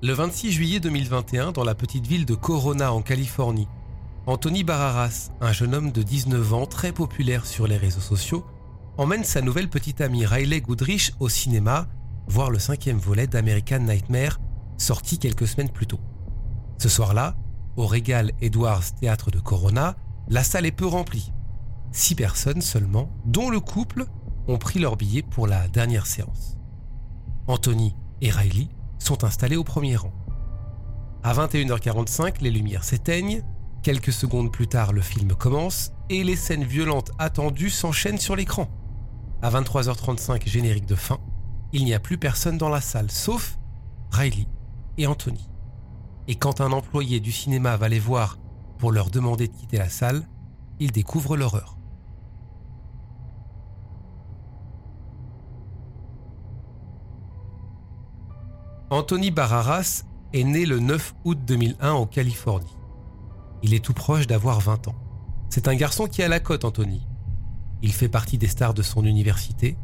Le 26 juillet 2021, dans la petite ville de Corona en Californie, Anthony Barraras, un jeune homme de 19 ans très populaire sur les réseaux sociaux, emmène sa nouvelle petite amie Riley Goodrich au cinéma voir le cinquième volet d'American Nightmare, sorti quelques semaines plus tôt. Ce soir-là, au Regal Edwards Théâtre de Corona, la salle est peu remplie. Six personnes seulement, dont le couple, ont pris leur billet pour la dernière séance. Anthony et Riley sont installés au premier rang. À 21h45, les lumières s'éteignent, quelques secondes plus tard, le film commence et les scènes violentes attendues s'enchaînent sur l'écran. À 23h35, générique de fin, il n'y a plus personne dans la salle, sauf Riley et Anthony. Et quand un employé du cinéma va les voir pour leur demander de quitter la salle, ils découvrent l'horreur. Anthony Barraras est né le 9 août 2001 en Californie. Il est tout proche d'avoir 20 ans. C'est un garçon qui a la cote, Anthony. Il fait partie des stars de son université.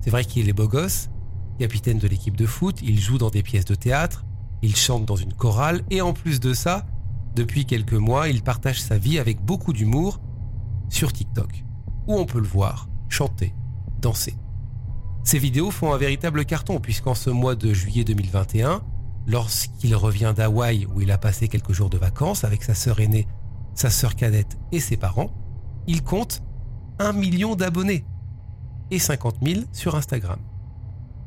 C'est vrai qu'il est beau gosse, capitaine de l'équipe de foot, il joue dans des pièces de théâtre, il chante dans une chorale et en plus de ça, depuis quelques mois, il partage sa vie avec beaucoup d'humour sur TikTok, où on peut le voir chanter, danser. Ces vidéos font un véritable carton puisqu'en ce mois de juillet 2021, lorsqu'il revient d'Hawaï où il a passé quelques jours de vacances avec sa sœur aînée, sa sœur cadette et ses parents, il compte 1 million d'abonnés et 50 000 sur Instagram.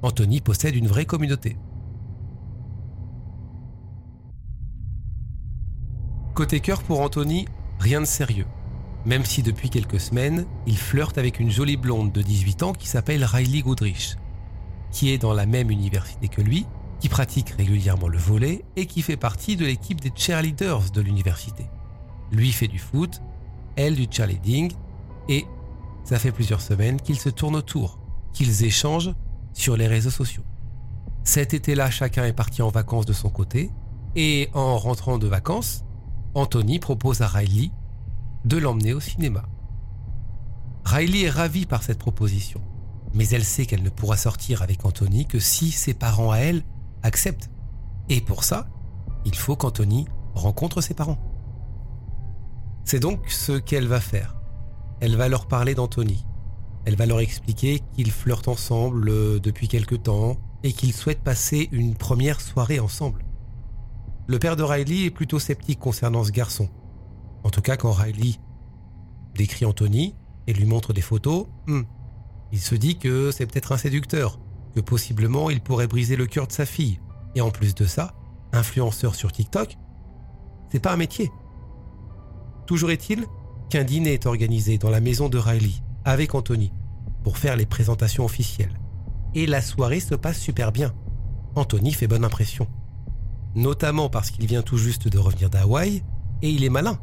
Anthony possède une vraie communauté. Côté cœur pour Anthony, rien de sérieux même si depuis quelques semaines, il flirte avec une jolie blonde de 18 ans qui s'appelle Riley Goodrich, qui est dans la même université que lui, qui pratique régulièrement le volet et qui fait partie de l'équipe des cheerleaders de l'université. Lui fait du foot, elle du cheerleading, et ça fait plusieurs semaines qu'ils se tournent autour, qu'ils échangent sur les réseaux sociaux. Cet été-là, chacun est parti en vacances de son côté, et en rentrant de vacances, Anthony propose à Riley de l'emmener au cinéma. Riley est ravie par cette proposition, mais elle sait qu'elle ne pourra sortir avec Anthony que si ses parents à elle acceptent. Et pour ça, il faut qu'Anthony rencontre ses parents. C'est donc ce qu'elle va faire. Elle va leur parler d'Anthony. Elle va leur expliquer qu'ils flirtent ensemble euh, depuis quelque temps et qu'ils souhaitent passer une première soirée ensemble. Le père de Riley est plutôt sceptique concernant ce garçon. En tout cas, quand Riley décrit Anthony et lui montre des photos, hmm, il se dit que c'est peut-être un séducteur, que possiblement il pourrait briser le cœur de sa fille. Et en plus de ça, influenceur sur TikTok, c'est pas un métier. Toujours est-il qu'un dîner est organisé dans la maison de Riley avec Anthony pour faire les présentations officielles. Et la soirée se passe super bien. Anthony fait bonne impression. Notamment parce qu'il vient tout juste de revenir d'Hawaï et il est malin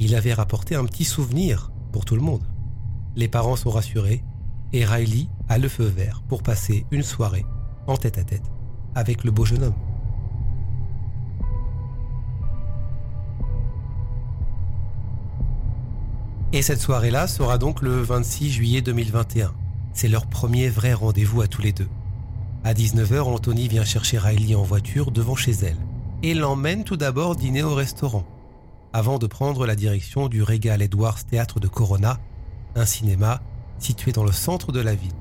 il avait rapporté un petit souvenir pour tout le monde. Les parents sont rassurés et Riley a le feu vert pour passer une soirée en tête à tête avec le beau jeune homme. Et cette soirée-là sera donc le 26 juillet 2021. C'est leur premier vrai rendez-vous à tous les deux. À 19h, Anthony vient chercher Riley en voiture devant chez elle et l'emmène tout d'abord dîner au restaurant avant de prendre la direction du Regal Edwards Théâtre de Corona, un cinéma situé dans le centre de la ville.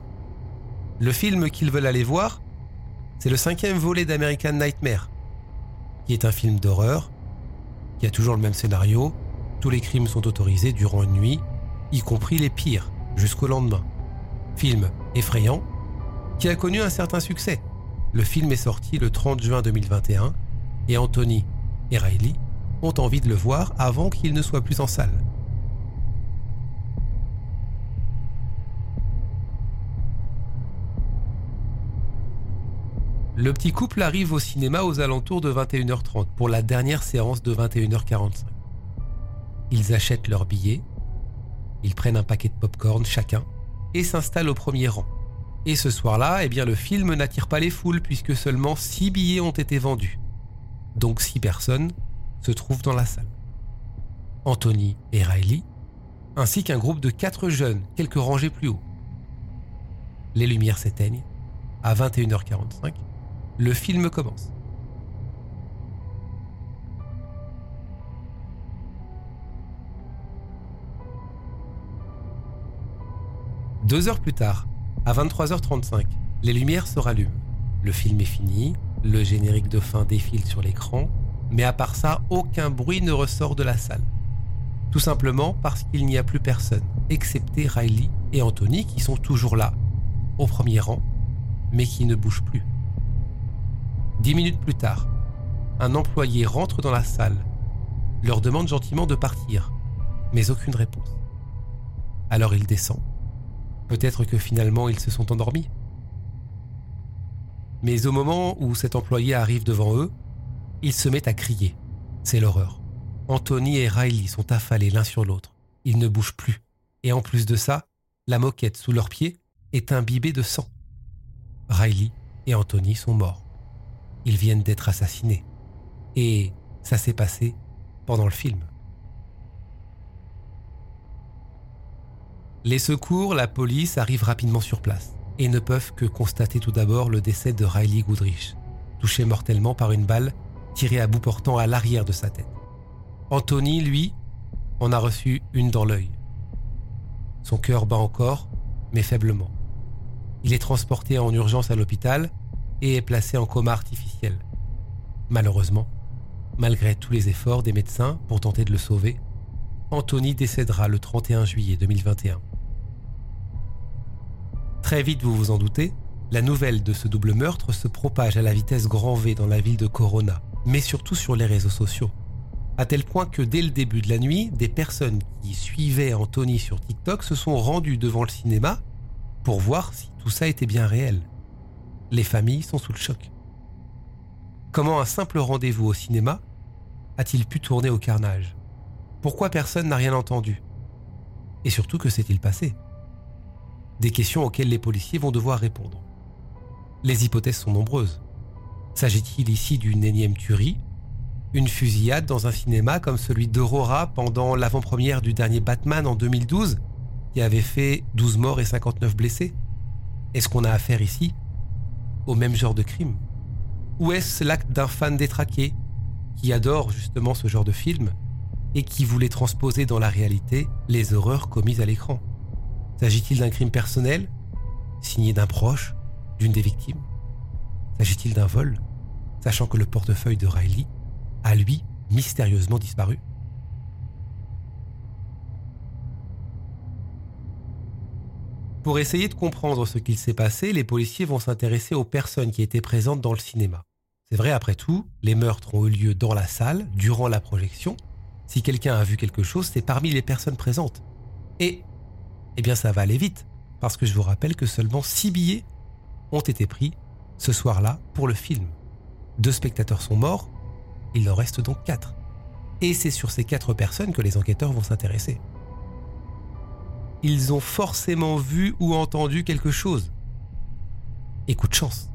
Le film qu'ils veulent aller voir, c'est le cinquième volet d'American Nightmare, qui est un film d'horreur, qui a toujours le même scénario, tous les crimes sont autorisés durant une nuit, y compris les pires, jusqu'au lendemain. Film effrayant, qui a connu un certain succès. Le film est sorti le 30 juin 2021 et Anthony et Riley ont envie de le voir avant qu'il ne soit plus en salle. Le petit couple arrive au cinéma aux alentours de 21h30 pour la dernière séance de 21h45. Ils achètent leur billet, ils prennent un paquet de pop-corn chacun et s'installent au premier rang. Et ce soir-là, eh bien, le film n'attire pas les foules puisque seulement 6 billets ont été vendus. Donc 6 personnes se trouvent dans la salle. Anthony et Riley, ainsi qu'un groupe de 4 jeunes quelques rangées plus haut. Les lumières s'éteignent. À 21h45, le film commence. Deux heures plus tard, à 23h35, les lumières se rallument. Le film est fini, le générique de fin défile sur l'écran, mais à part ça, aucun bruit ne ressort de la salle. Tout simplement parce qu'il n'y a plus personne, excepté Riley et Anthony qui sont toujours là, au premier rang, mais qui ne bougent plus. Dix minutes plus tard, un employé rentre dans la salle, leur demande gentiment de partir, mais aucune réponse. Alors il descend. Peut-être que finalement ils se sont endormis. Mais au moment où cet employé arrive devant eux, il se met à crier. C'est l'horreur. Anthony et Riley sont affalés l'un sur l'autre. Ils ne bougent plus. Et en plus de ça, la moquette sous leurs pieds est imbibée de sang. Riley et Anthony sont morts ils viennent d'être assassinés. Et ça s'est passé pendant le film. Les secours, la police arrivent rapidement sur place et ne peuvent que constater tout d'abord le décès de Riley Goodrich, touché mortellement par une balle tirée à bout portant à l'arrière de sa tête. Anthony, lui, en a reçu une dans l'œil. Son cœur bat encore, mais faiblement. Il est transporté en urgence à l'hôpital et est placé en coma artificiel. Malheureusement, malgré tous les efforts des médecins pour tenter de le sauver, Anthony décédera le 31 juillet 2021. Très vite, vous vous en doutez, la nouvelle de ce double meurtre se propage à la vitesse grand V dans la ville de Corona, mais surtout sur les réseaux sociaux. À tel point que dès le début de la nuit, des personnes qui suivaient Anthony sur TikTok se sont rendues devant le cinéma pour voir si tout ça était bien réel les familles sont sous le choc. Comment un simple rendez-vous au cinéma a-t-il pu tourner au carnage? Pourquoi personne n'a rien entendu? Et surtout, que s'est-il passé? Des questions auxquelles les policiers vont devoir répondre. Les hypothèses sont nombreuses. S'agit-il ici d'une énième tuerie? Une fusillade dans un cinéma comme celui d'Aurora pendant l'avant-première du dernier Batman en 2012 qui avait fait 12 morts et 59 blessés? Est-ce qu'on a affaire ici au même genre de crime? Ou est-ce l'acte d'un fan détraqué qui adore justement ce genre de film et qui voulait transposer dans la réalité les horreurs commises à l'écran? S'agit-il d'un crime personnel, signé d'un proche, d'une des victimes? S'agit-il d'un vol, sachant que le portefeuille de Riley a lui mystérieusement disparu Pour essayer de comprendre ce qu'il s'est passé, les policiers vont s'intéresser aux personnes qui étaient présentes dans le cinéma. C'est vrai, après tout, les meurtres ont eu lieu dans la salle, durant la projection. Si quelqu'un a vu quelque chose, c'est parmi les personnes présentes. Et, eh bien, ça va aller vite, parce que je vous rappelle que seulement 6 billets ont été pris ce soir-là pour le film. Deux spectateurs sont morts, il en reste donc 4. Et c'est sur ces 4 personnes que les enquêteurs vont s'intéresser ils ont forcément vu ou entendu quelque chose. Et coup de chance.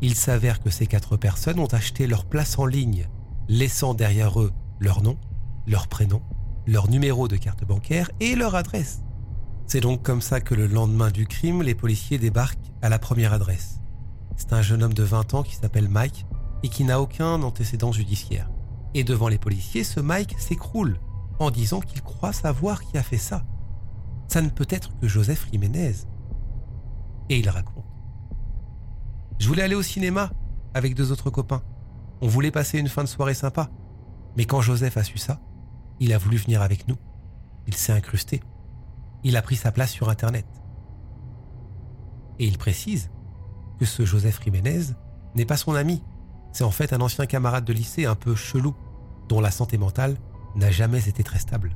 Il s'avère que ces quatre personnes ont acheté leur place en ligne, laissant derrière eux leur nom, leur prénom, leur numéro de carte bancaire et leur adresse. C'est donc comme ça que le lendemain du crime, les policiers débarquent à la première adresse. C'est un jeune homme de 20 ans qui s'appelle Mike et qui n'a aucun antécédent judiciaire. Et devant les policiers, ce Mike s'écroule en disant qu'il croit savoir qui a fait ça ça ne peut être que Joseph Jiménez. Et il raconte. Je voulais aller au cinéma avec deux autres copains. On voulait passer une fin de soirée sympa. Mais quand Joseph a su ça, il a voulu venir avec nous. Il s'est incrusté. Il a pris sa place sur Internet. Et il précise que ce Joseph Jiménez n'est pas son ami. C'est en fait un ancien camarade de lycée un peu chelou, dont la santé mentale n'a jamais été très stable.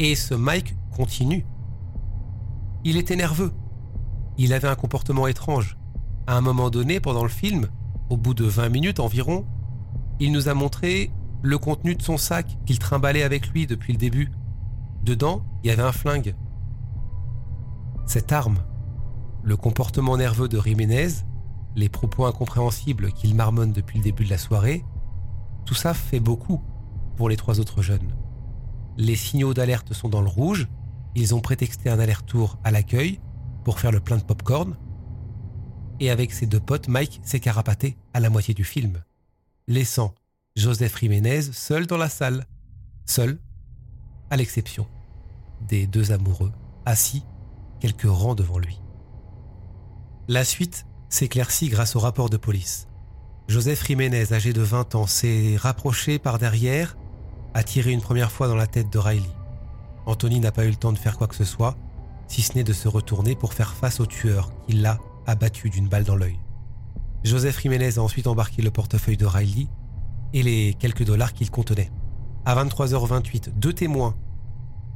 Et ce Mike continue. Il était nerveux. il avait un comportement étrange. À un moment donné, pendant le film, au bout de 20 minutes environ, il nous a montré le contenu de son sac qu'il trimballait avec lui depuis le début. Dedans, il y avait un flingue. Cette arme, le comportement nerveux de Jiménez, les propos incompréhensibles qu'il marmonne depuis le début de la soirée, tout ça fait beaucoup pour les trois autres jeunes. Les signaux d'alerte sont dans le rouge, ils ont prétexté un aller-retour à l'accueil pour faire le plein de popcorn, et avec ses deux potes, Mike s'est carapaté à la moitié du film, laissant Joseph Jiménez seul dans la salle, seul, à l'exception des deux amoureux, assis quelques rangs devant lui. La suite s'éclaircit grâce au rapport de police. Joseph Jiménez, âgé de 20 ans, s'est rapproché par derrière, a tiré une première fois dans la tête de Riley. Anthony n'a pas eu le temps de faire quoi que ce soit, si ce n'est de se retourner pour faire face au tueur qui l'a abattu d'une balle dans l'œil. Joseph Jiménez a ensuite embarqué le portefeuille de Riley et les quelques dollars qu'il contenait. À 23h28, deux témoins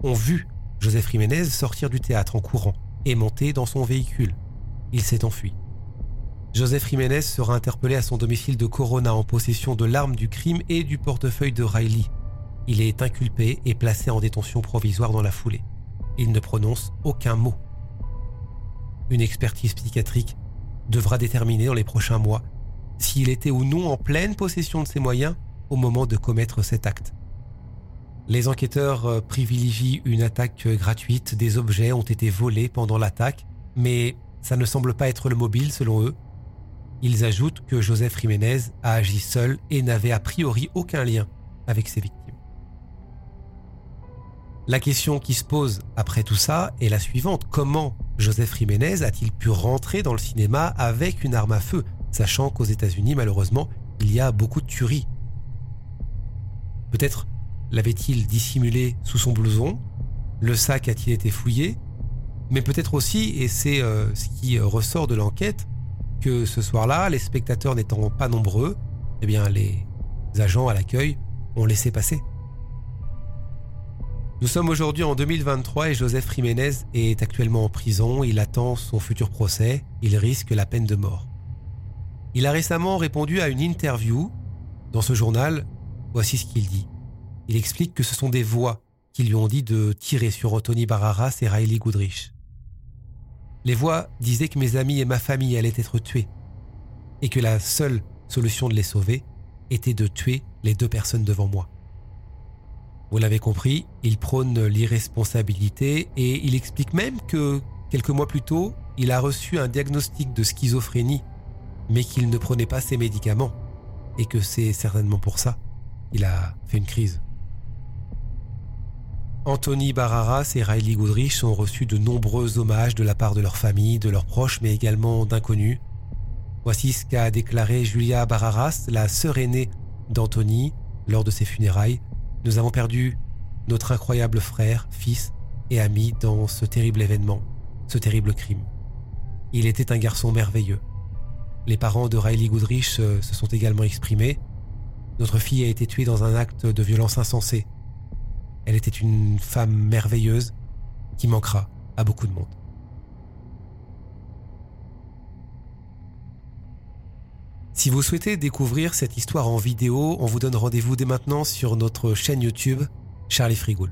ont vu Joseph Jiménez sortir du théâtre en courant et monter dans son véhicule. Il s'est enfui. Joseph Jiménez sera interpellé à son domicile de Corona en possession de l'arme du crime et du portefeuille de Riley. Il est inculpé et placé en détention provisoire dans la foulée. Il ne prononce aucun mot. Une expertise psychiatrique devra déterminer dans les prochains mois s'il était ou non en pleine possession de ses moyens au moment de commettre cet acte. Les enquêteurs euh, privilégient une attaque gratuite, des objets ont été volés pendant l'attaque, mais ça ne semble pas être le mobile selon eux. Ils ajoutent que Joseph Jiménez a agi seul et n'avait a priori aucun lien avec ses victimes. La question qui se pose après tout ça est la suivante. Comment Joseph Jiménez a-t-il pu rentrer dans le cinéma avec une arme à feu sachant qu'aux États-Unis, malheureusement, il y a beaucoup de tueries? Peut-être l'avait-il dissimulé sous son blouson? Le sac a-t-il été fouillé? Mais peut-être aussi, et c'est euh, ce qui ressort de l'enquête, que ce soir-là, les spectateurs n'étant pas nombreux, eh bien les agents à l'accueil ont laissé passer. Nous sommes aujourd'hui en 2023 et Joseph Jiménez est actuellement en prison. Il attend son futur procès. Il risque la peine de mort. Il a récemment répondu à une interview. Dans ce journal, voici ce qu'il dit. Il explique que ce sont des voix qui lui ont dit de tirer sur Anthony Barraras et Riley Goodrich. Les voix disaient que mes amis et ma famille allaient être tués et que la seule solution de les sauver était de tuer les deux personnes devant moi. Vous l'avez compris, il prône l'irresponsabilité et il explique même que quelques mois plus tôt, il a reçu un diagnostic de schizophrénie mais qu'il ne prenait pas ses médicaments, et que c'est certainement pour ça qu'il a fait une crise. Anthony Barraras et Riley Goodrich ont reçu de nombreux hommages de la part de leur famille, de leurs proches, mais également d'inconnus. Voici ce qu'a déclaré Julia Barraras, la sœur aînée d'Anthony, lors de ses funérailles. Nous avons perdu notre incroyable frère, fils et ami dans ce terrible événement, ce terrible crime. Il était un garçon merveilleux, les parents de Riley Goodrich se, sont également exprimés. Notre fille a été tuée dans un acte de violence insensé. Elle était une femme merveilleuse qui manquera à beaucoup de monde. Si vous souhaitez découvrir cette histoire en vidéo, on vous donne rendez-vous dès maintenant sur notre chaîne YouTube Charlie Frigoul.